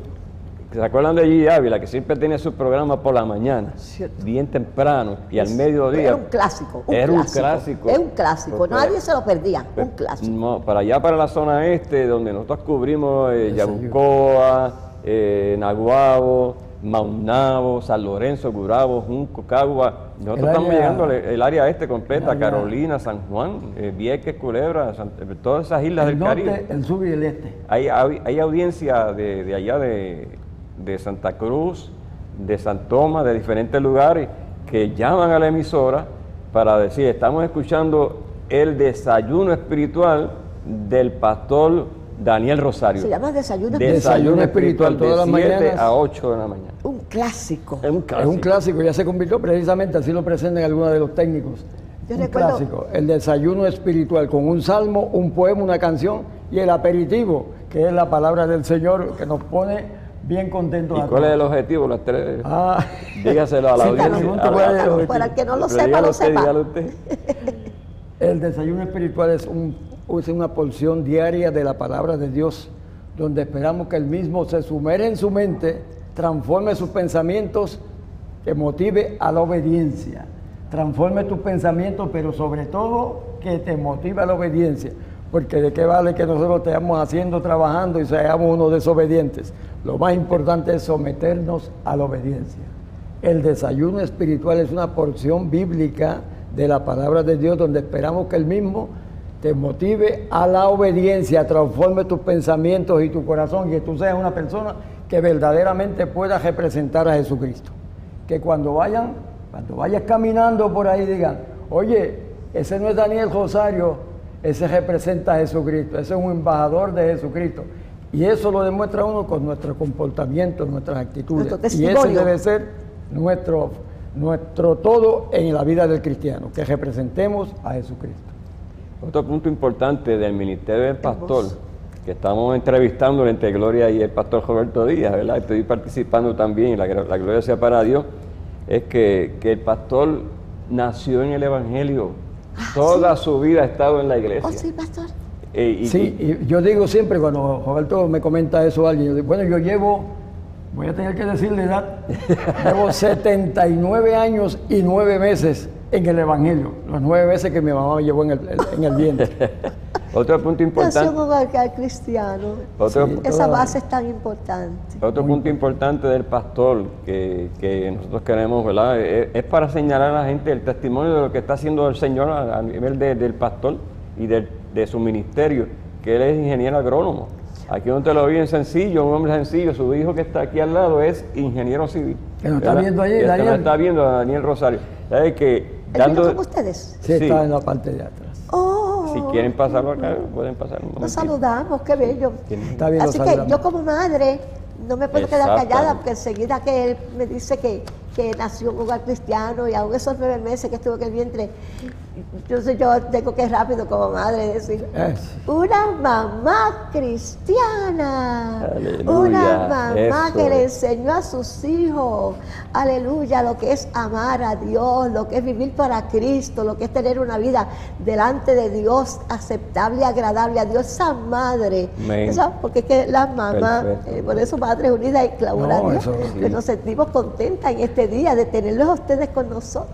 ¿Se acuerdan de G. Ávila, que siempre tenía su programa por la mañana, Cierto. bien temprano, y al mediodía? Era un clásico. Un Era un clásico. Es un clásico. Porque- Nadie se lo perdía. Un clásico. No, para allá, para la zona este, donde nosotros cubrimos eh, Yabucoa, eh, Naguabo, Maunabo, San Lorenzo, Gurabo, Junco, Cagua. Nosotros El estamos área- llegando al el área este completa, área- Carolina, San Juan, eh, Vieques, Culebra, San- todas esas islas El del Caribe. el sur y el este. Hay, hay, hay audiencia de, de allá de, de Santa Cruz, de San Tomás, de diferentes lugares, que llaman a la emisora para decir, estamos escuchando el desayuno espiritual del pastor Daniel Rosario. Se llama desayuno Desayuno espiritual, todas las de 7 mañanas. a 8 de la mañana. Un clásico. Es un Es clásico. un clásico, ya se convirtió precisamente, así lo presentan algunos de los técnicos. Yo un recuerdo- clásico, el desayuno espiritual, con un salmo, un poema, una canción y el aperitivo, que es la palabra del Señor que nos pone bien contentos ¿Y cuál es el objetivo? Las tres. Ah, Dígaselo a la Sí, audiencia. a la- el Para, el que no lo Pero sepa, dígalo lo usted, sepa. dígalo usted. el desayuno espiritual es, un, es una porción diaria de la palabra de Dios, donde esperamos que el mismo se sumerja en su mente, transforme sus pensamientos, que motive a la obediencia. Transforme tus pensamientos, pero sobre todo que te motive a la obediencia. Porque de qué vale que nosotros estemos haciendo, trabajando y seamos unos desobedientes. Lo más importante es someternos a la obediencia. El desayuno espiritual es una porción bíblica de la palabra de Dios donde esperamos que el mismo te motive a la obediencia, transforme tus pensamientos y tu corazón y que tú seas una persona que verdaderamente pueda representar a Jesucristo. Que cuando vayan, cuando vayas caminando por ahí digan, oye, ese no es Daniel Rosario, ese representa a Jesucristo, ese es un embajador de Jesucristo. Y eso lo demuestra uno con nuestro comportamiento, nuestras actitudes. Nuestro Y ese debe ser nuestro, nuestro todo en la vida del cristiano, que representemos a Jesucristo. Otro punto importante del ministerio del pastor, que estamos entrevistando entre Gloria y el pastor Roberto Díaz, ¿verdad? Estoy participando también y la, la gloria sea para Dios, es que, que el pastor nació en el Evangelio. Toda su vida ha estado en la iglesia. Oh, sí, pastor. Eh, y- Sí, y yo digo siempre cuando Roberto me comenta eso a alguien, yo digo, bueno, yo llevo, voy a tener que decirle edad, llevo 79 años y 9 meses en el Evangelio, los 9 meses que mi mamá me llevó en el, en el vientre. otro punto importante. Nación hogar cristiano. Otro, Sí. Esa base es tan importante. Otro punto importante del pastor que, que nosotros queremos, ¿verdad? Es, es para señalar a la gente el testimonio de lo que está haciendo el Señor a, a nivel de- del pastor y del- de su ministerio, que él es ingeniero agrónomo. Aquí donde te lo vi en sencillo, un hombre sencillo, su hijo que está aquí al lado es ingeniero civil. Que nos está viendo allí, Daniel. nos está viendo a Daniel Rosario. ¿Sabe que ¿Él vino dando, con ustedes? Sí, Sí. está en la parte de atrás. Si quieren pasarlo acá, pueden pasar un nos saludamos, qué bello. Está bien, Así que yo como madre no me puedo quedar callada porque enseguida que él me dice que, que nació en un hogar cristiano y aún esos nueve meses que estuvo en el vientre, Entonces yo tengo que rápido como madre decir, Es. una mamá cristiana, Aleluya, una mamá eso que le enseñó a sus hijos, aleluya, lo que es amar a Dios, lo que es vivir para Cristo, lo que es tener una vida delante de Dios aceptable y agradable a Dios, esa madre, porque es que la mamá, Perfecto. eh, por eso Madres Unidas y clamor a No, que sí. nos sentimos contentas en este día de tenerlos a ustedes con nosotros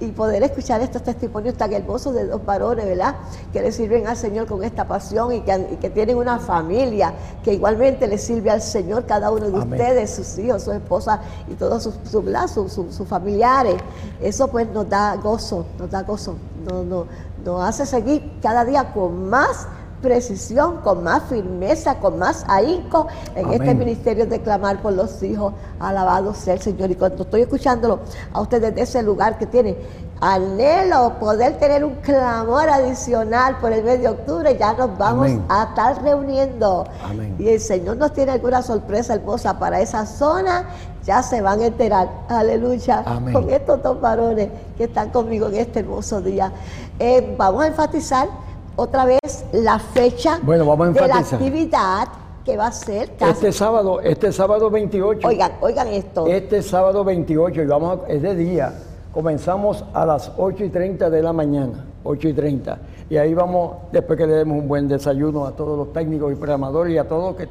y poder escuchar estos testimonios tan hermosos de dos varones, ¿verdad? Que le sirven al Señor con esta pasión y que, han- y que tienen una familia que igualmente le sirve al Señor, cada uno de Amén. ustedes, sus hijos, su esposa y todos sus, sus, sus- sus- sus familiares. Eso pues nos da gozo, nos da gozo, nos, nos- nos hace seguir cada día con más precisión, con más firmeza, con más ahínco en Amén. este ministerio de clamar por los hijos. Alabado sea el Señor. Y cuando estoy escuchándolo a ustedes de ese lugar que tiene anhelo poder tener un clamor adicional por el mes de octubre, ya nos vamos Amén. a estar reuniendo. Amén. Y el Señor nos tiene alguna sorpresa hermosa para esa zona. Ya se van a enterar, aleluya, Amén. con estos dos varones que están conmigo en este hermoso día. Eh, vamos a enfatizar otra vez la fecha Bueno, vamos a de la actividad que va a ser. casi- Este sábado, este sábado 28. Oigan, oigan esto. Este sábado 28, y vamos a- es de día, comenzamos a las 8 y 30 de la mañana, 8 y 30. Y ahí vamos, después que le demos un buen desayuno a todos los técnicos y programadores y a todos los que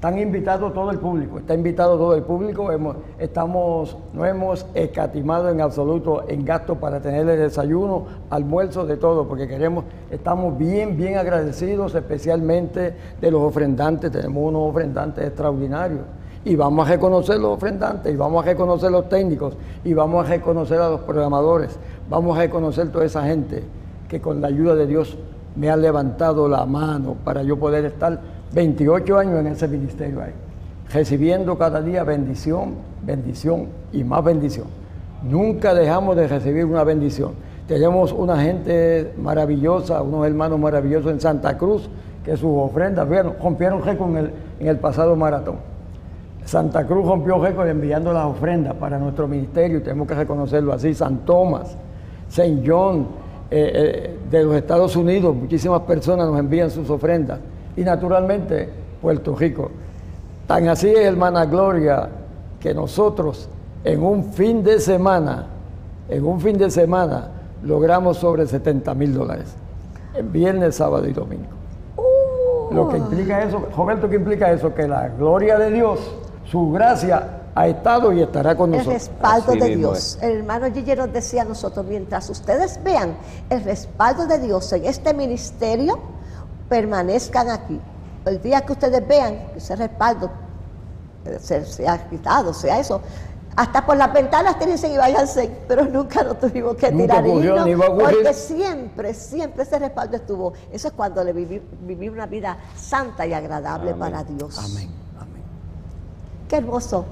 están invitados todo el público, está invitado todo el público, hemos, estamos, no hemos escatimado en absoluto en gasto para tener el desayuno, almuerzo, de todo, porque queremos, estamos bien, bien agradecidos, especialmente de los ofrendantes, tenemos unos ofrendantes extraordinarios. Y vamos a reconocer los ofrendantes, y vamos a reconocer los técnicos, y vamos a reconocer a los programadores, vamos a reconocer toda esa gente que con la ayuda de Dios me ha levantado la mano para yo poder estar 28 años en ese ministerio ahí, recibiendo cada día bendición, bendición y más bendición. Nunca dejamos de recibir una bendición. Tenemos una gente maravillosa, unos hermanos maravillosos en Santa Cruz, que sus ofrendas, vieron, rompieron récord en el, en el pasado maratón. Santa Cruz rompió récord enviando las ofrendas para nuestro ministerio, y tenemos que reconocerlo así. San Tomás, Saint John, eh, eh, de los Estados Unidos, muchísimas personas nos envían sus ofrendas. Y naturalmente, Puerto Rico. Tan así es, hermana Gloria, que nosotros en un fin de semana, en un fin de semana, logramos sobre 70 mil dólares. En viernes, sábado y domingo. Lo que implica eso, Roberto, ¿qué implica eso? Que la gloria de Dios, su gracia, ha estado y estará con el nosotros. respaldo Así de Dios. El hermano Gigi nos decía a nosotros, mientras ustedes vean el respaldo de Dios en este ministerio, permanezcan aquí. El día que ustedes vean que ese respaldo se, se ha quitado, sea eso, hasta por las ventanas tírense y váyanse, pero nunca nos tuvimos que Nunca tirar ocurrió, ocurrir. porque siempre, siempre ese respaldo estuvo. Eso es cuando le viví, viví una vida santa y agradable Amén. para Dios. Amén, amén. Qué hermoso.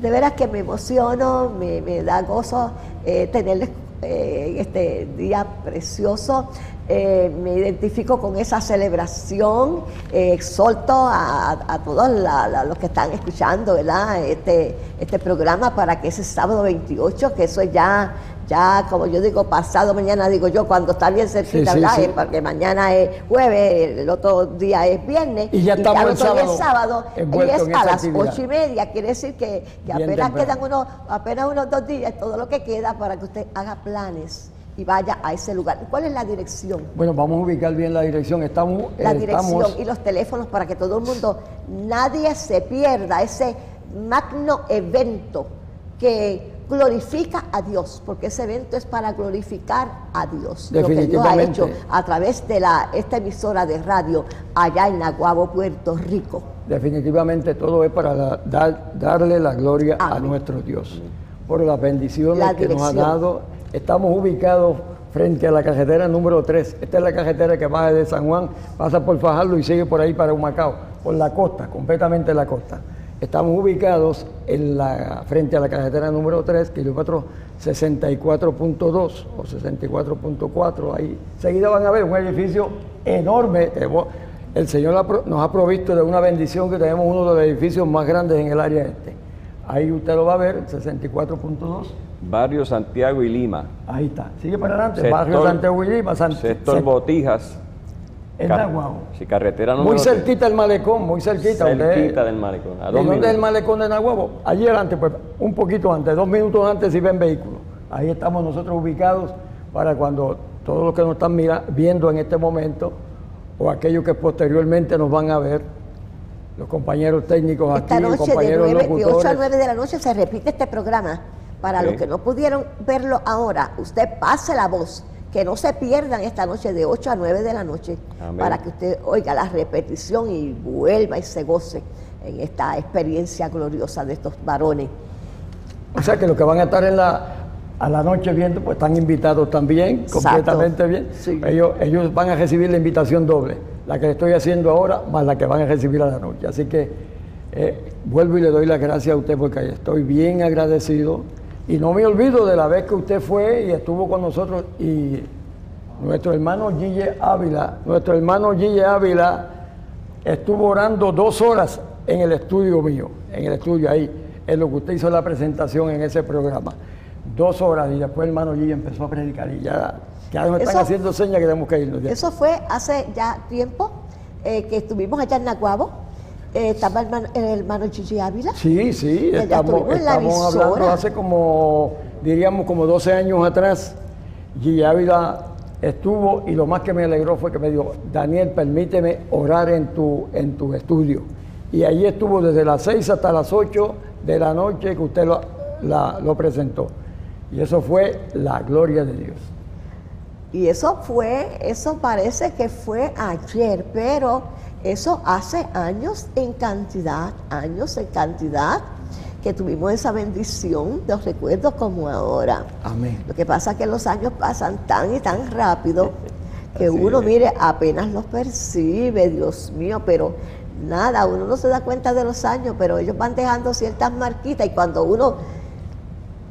De veras que me emociono, me, me da gozo eh, tenerles eh, este día precioso. Eh, me identifico con esa celebración. Eh, exhorto a, a- todos la- la- los que están escuchando ¿verdad? Este, este programa para que ese sábado 28, que eso es ya, ya como yo digo, pasado mañana, digo yo, cuando está bien cerquita, Sí, sí, ¿verdad? sí. Eh, Porque mañana es jueves, el otro día es viernes. Y ya estamos el el otro día es sábado. Y es a las ocho y media, quiere decir que, que apenas temprano. quedan unos, apenas unos dos días, todo lo que queda para que usted haga planes y vaya a ese lugar. ¿Cuál es la dirección? Bueno, vamos a ubicar bien la dirección. Estamos, La eh, dirección estamos- y los teléfonos para que todo el mundo, nadie se pierda ese magno evento que glorifica a Dios, porque ese evento es para glorificar a Dios. Lo que Dios ha hecho a través de la, esta emisora de radio allá en Naguabo, Puerto Rico. definitivamente todo es para la- dar- darle la gloria a nuestro Dios. Por las bendiciones La que nos ha dirección. dado. Estamos ubicados frente a la carretera número 3. Esta es la carretera que baja de San Juan, pasa por Fajardo y sigue por ahí para Humacao, por la costa, completamente la costa. Estamos ubicados en la, frente a la carretera número 3, kilómetro 64.2 o 64.4. Ahí seguida van a ver un edificio enorme. El Señor nos ha provisto de una bendición que tenemos uno de los edificios más grandes en el área este. Ahí usted lo va a ver, 64.2. Barrio Santiago y Lima. Ahí está. Sigue para adelante. Sector- Barrio Santiago y Lima, San- Sector se- Botijas. en Naguabo. Sí, carretera número Muy cerquita del malecón, muy cerquita. Cerquita del malecón. ¿De dónde es el malecón de Nahuabo? Allí adelante, pues un poquito antes, dos minutos antes si ven vehículos. Ahí estamos nosotros ubicados para cuando todos los que nos están mira- viendo en este momento o aquellos que posteriormente nos van a ver, los compañeros técnicos aquí, Esta noche de, compañeros 9, de 8 a locutores. 9 de la noche se repite este programa. Para los que no pudieron verlo ahora, usted pase la voz, que no se pierdan esta noche de 8 a 9 de la noche, Amén. para que usted oiga la repetición y vuelva y se goce en esta experiencia gloriosa de estos varones. O sea que los que van a estar en la, a la noche viendo, pues están invitados también, Exacto. completamente bien. Sí. Ellos, ellos van a recibir la invitación doble, la que estoy haciendo ahora, más la que van a recibir a la noche. Así que eh, vuelvo y le doy las gracias a usted porque estoy bien agradecido. Y no me olvido de la vez que usted fue y estuvo con nosotros y nuestro hermano Gille Ávila, nuestro hermano Gille Ávila estuvo orando dos horas en el estudio mío, en el estudio ahí, en lo que usted hizo la presentación en ese programa. Dos horas y después el hermano Gille empezó a predicar y ya, ya nos están Eso- haciendo señas que tenemos que irnos. ya. Eso fue hace ya tiempo eh, que estuvimos allá en Naguabo. Eh, estaba el hermano, el hermano Gigi Ávila. Sí, sí, estamos, estamos hablando hace como, diríamos, como 12 años atrás. Gigi Ávila estuvo y lo más que me alegró fue que me dijo, Daniel, permíteme orar en tu, en tu estudio. Y allí estuvo desde las 6 hasta las 8 de la noche que usted lo, la- lo presentó. Y eso fue la gloria de Dios. Y eso fue, eso parece que fue ayer, pero eso hace años en cantidad, años en cantidad que tuvimos esa bendición, los recuerdos como ahora. Amén. Lo que pasa es que los años pasan tan y tan rápido que Así uno, es. mire, apenas los percibe, Dios mío, pero nada, uno no se da cuenta de los años, pero ellos van dejando ciertas marquitas y cuando uno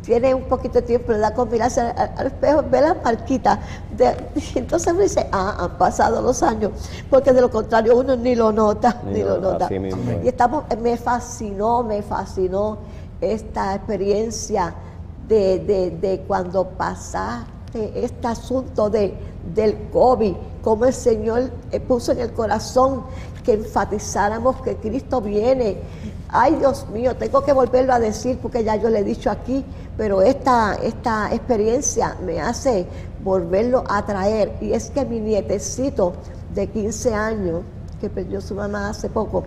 tiene un poquito de tiempo, le da con mirarse al, al espejo, ve las marquitas, de- y entonces uno dice, ah, han pasado los años, porque de lo contrario uno ni lo nota, Ni ni, lo- nota. Y estamos, me fascinó, me fascinó esta experiencia de, de- de cuando pasaste este asunto de, del COVID, como el Señor eh, puso en el corazón que enfatizáramos que Cristo viene. Ay, Dios mío, tengo que volverlo a decir porque ya yo le he dicho aquí, pero esta, esta experiencia me hace volverlo a traer. Y es que mi nietecito de 15 años, que perdió su mamá hace poco,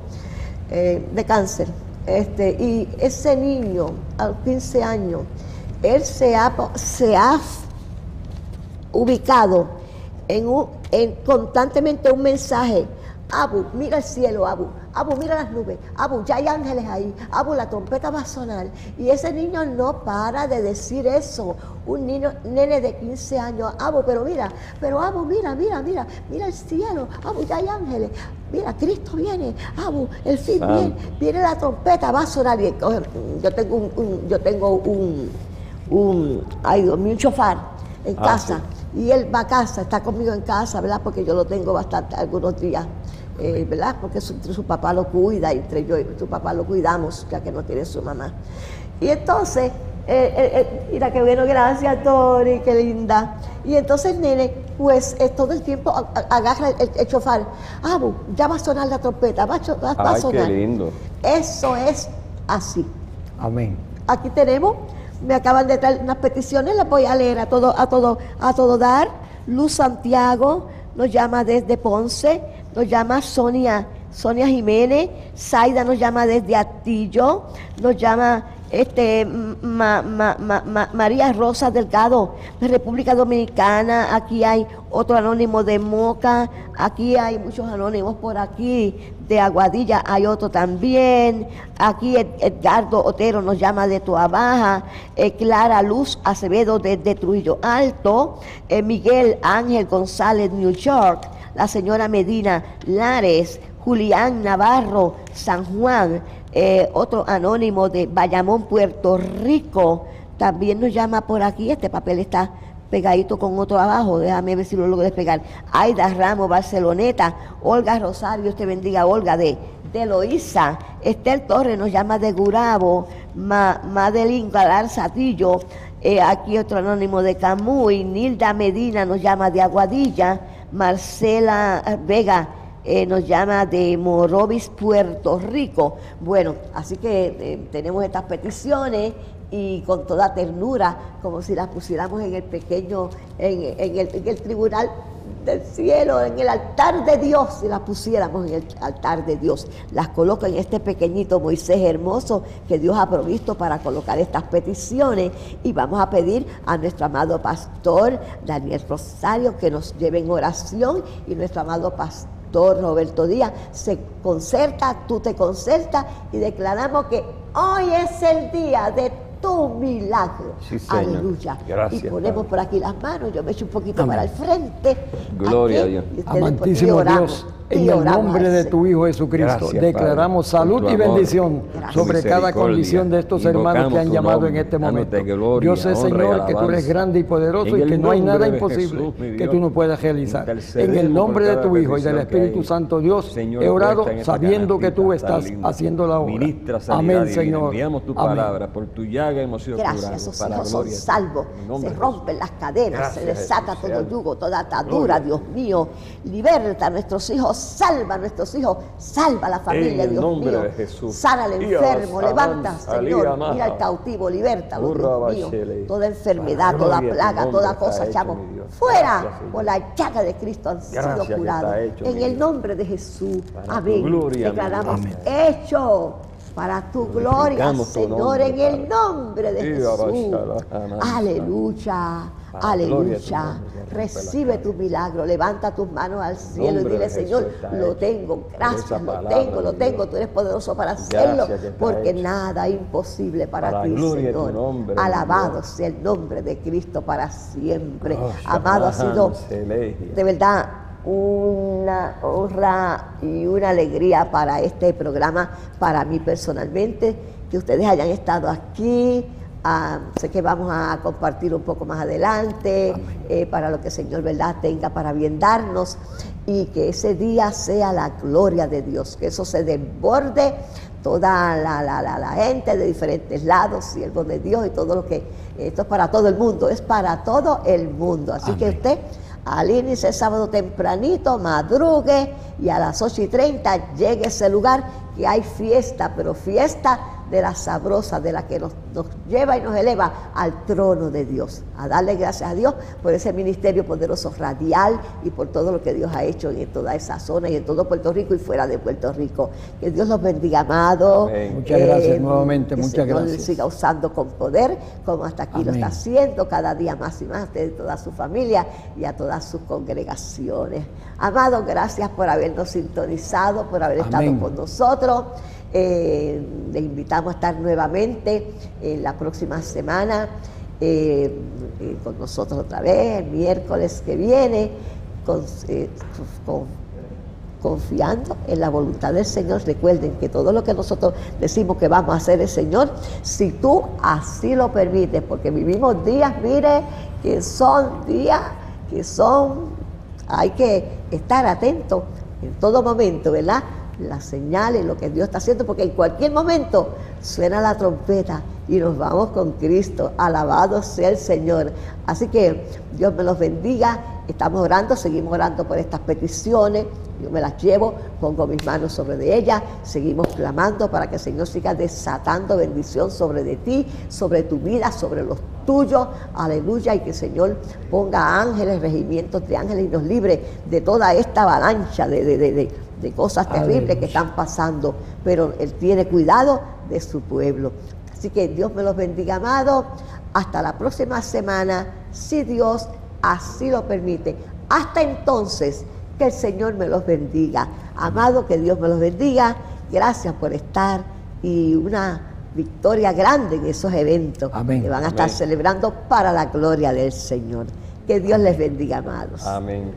eh, de cáncer, este, y ese niño a los 15 años, él se ha, se ha ubicado en un, en constantemente un mensaje. Abu, mira el cielo, Abu. Abu, mira las nubes. Abu, ya hay ángeles ahí. Abu, la trompeta va a sonar. Y ese niño no para de decir eso. Un niño, nene de 15 años. Abu, pero mira, pero Abu, mira, mira, mira, mira el cielo. Abu, ya hay ángeles. Mira, Cristo viene. Abu, el fin viene. Viene la trompeta, va a sonar. Yo tengo un, un- yo tengo un, un, ay un chofar en Ah, casa. Y él va a casa, está conmigo en casa, ¿verdad? Porque yo lo tengo bastante, algunos días, eh, ¿verdad? Porque su, su papá lo cuida, y entre yo y su papá lo cuidamos, ya que no tiene su mamá. Y entonces, eh, eh, eh, mira qué bueno, gracias Tori, qué linda. Y entonces nene, pues eh, todo el tiempo agarra el, el chofar. Abu, ya va a sonar la trompeta, va a, va- va a Ay, qué lindo. Eso es así. Amén. Aquí tenemos, me acaban de traer unas peticiones, las voy a leer a todo, a todo, a todo dar. Luz Santiago nos llama desde Ponce, nos llama Sonia, Sonia Jiménez, Zaida nos llama desde Atillo, nos llama este Ma- Ma- Ma- Ma- María Rosa Delgado de República Dominicana, aquí hay otro anónimo de Moca, aquí hay muchos anónimos por aquí, de Aguadilla hay otro también, aquí Ed- Edgardo Otero nos llama de Toa Baja, eh, Clara Luz Acevedo desde Trujillo Alto, eh, Miguel Ángel González, New York, la señora Medina Lares, Julián Navarro, San Juan, eh, otro anónimo de Bayamón, Puerto Rico, también nos llama por aquí, este papel está pegadito con otro abajo, déjame ver si lo logro despegar. Aida Ramos, Barceloneta, Olga Rosario, te bendiga, Olga de, de Loíza, Estel Torres nos llama de Gurabo, Ma Madeline Galar Satillo, eh, aquí otro anónimo de Camuy, Nilda Medina nos llama de Aguadilla, Marcela Vega eh, nos llama de Morovis, Puerto Rico. Bueno, así que eh, tenemos estas peticiones y con toda ternura, como si las pusiéramos en el pequeño, en, el tribunal del cielo, en el altar de Dios, si las pusiéramos en el altar de Dios. Las coloco en este pequeñito Moisés hermoso que Dios ha provisto para colocar estas peticiones y vamos a pedir a nuestro amado pastor Daniel Rosario que nos lleve en oración y nuestro amado pastor Roberto Díaz se concerta, tú te concertas y declaramos que hoy es el día de tu milagro. Sí. Aleluya. Gracias, y ponemos Padre. por aquí las manos, yo me echo un poquito Amén. para el frente. Gloria Aquí, a Dios. Amantísimo Dios, en el nombre de tu Hijo Jesucristo, Gracias, declaramos Padre, salud y bendición Gracias. sobre cada condición de estos hermanos que han llamado en este momento. gloria, Yo sé, Señor, que tú eres grande y poderoso y que no hay nada imposible Jesús, que tú no puedas realizar. En el nombre de tu Hijo y del Espíritu hay. Santo Dios, Señor, he orado sabiendo que tú estás haciendo la obra. Ministra sanidad Amén, divina. Señor. Enviamos tu Amén. palabra. Por tu llaga hemos sido Gracias, curados. para hijos son gloria salvos, se rompen las cadenas, Gracias, se desata todo yugo, toda atadura. Dios mío. Liberta a nuestros hijos, salva a nuestros hijos, salva a la familia, el Dios nombre mío. de Jesús. Sana al enfermo, levanta, Señor, mira al cautivo, libértalo, Urra, Dios mío. Toda enfermedad, toda plaga, toda cosa, echamos fuera por la llaga de Cristo han sido curados. En el nombre de Jesús, amén. Declaramos hecho para tu gloria, Señor, en el nombre de Jesús. Aleluya. Para tu Aleluya. Recibe tu milagro. Levanta tus manos al cielo y dile, Señor, lo tengo. Gracias, lo tengo, lo tengo. Tú eres poderoso para hacerlo. Porque hecho. nada es imposible para, ti, Señor. nombre, Alabado Dios. sea el nombre de Cristo para siempre. Oh, Amado, ha sido de verdad una honra y una alegría para este programa, para mí personalmente, que ustedes hayan estado aquí. Ah, sé que vamos a compartir un poco más adelante eh, para lo que el Señor verdad tenga para bien darnos y que ese día sea la gloria de Dios, que eso se desborde toda la, la- la- la gente de diferentes lados, siervos de Dios y todo lo que esto es para todo el mundo, es para todo el mundo. Así que usted al inicio el sábado tempranito, madrugue y a las 8 y 30 llegue a ese lugar que hay fiesta, pero fiesta de la sabrosa, de la que nos, nos lleva y nos eleva al trono de Dios. A darle gracias a Dios por ese ministerio poderoso radial y por todo lo que Dios ha hecho en toda esa zona y en todo Puerto Rico y fuera de Puerto Rico. Que Dios los bendiga, amado. Amén. Muchas gracias nuevamente, que muchas Señor gracias. siga usando con poder, como hasta aquí lo está haciendo cada día más y más, a usted y toda su familia y a todas sus congregaciones. Amado, gracias por habernos sintonizado, por haber estado con nosotros. Eh, les invitamos a estar nuevamente en la próxima semana eh, eh, con nosotros otra vez, el miércoles que viene, con- eh, con confiando en la voluntad del Señor. Recuerden que todo lo que nosotros decimos que vamos a hacer el Señor, si tú así lo permites, porque vivimos días, mire, que son días que son, hay que estar atentos en todo momento, ¿verdad? Las señales, lo que Dios está haciendo, porque en cualquier momento suena la trompeta y nos vamos con Cristo. Alabado sea el Señor. Así que Dios me los bendiga. Estamos orando, seguimos orando por estas peticiones. Yo me las llevo, pongo mis manos sobre de ellas, seguimos clamando para que el Señor siga desatando bendición sobre de ti, sobre tu vida, sobre los tuyos. Aleluya. Y que el Señor ponga ángeles, regimientos de ángeles y nos libre de toda esta avalancha de, de- de- de- de cosas terribles que están pasando. Pero Él tiene cuidado de su pueblo. Así que Dios me los bendiga, amado. Hasta la próxima semana, si Dios así lo permite. Hasta entonces, que el Señor me los bendiga. Amado, que Dios me los bendiga. Gracias por estar y una victoria grande en esos eventos Amén. que van a estar Amén. celebrando para la gloria del Señor. Que Dios les bendiga, amados. Amén.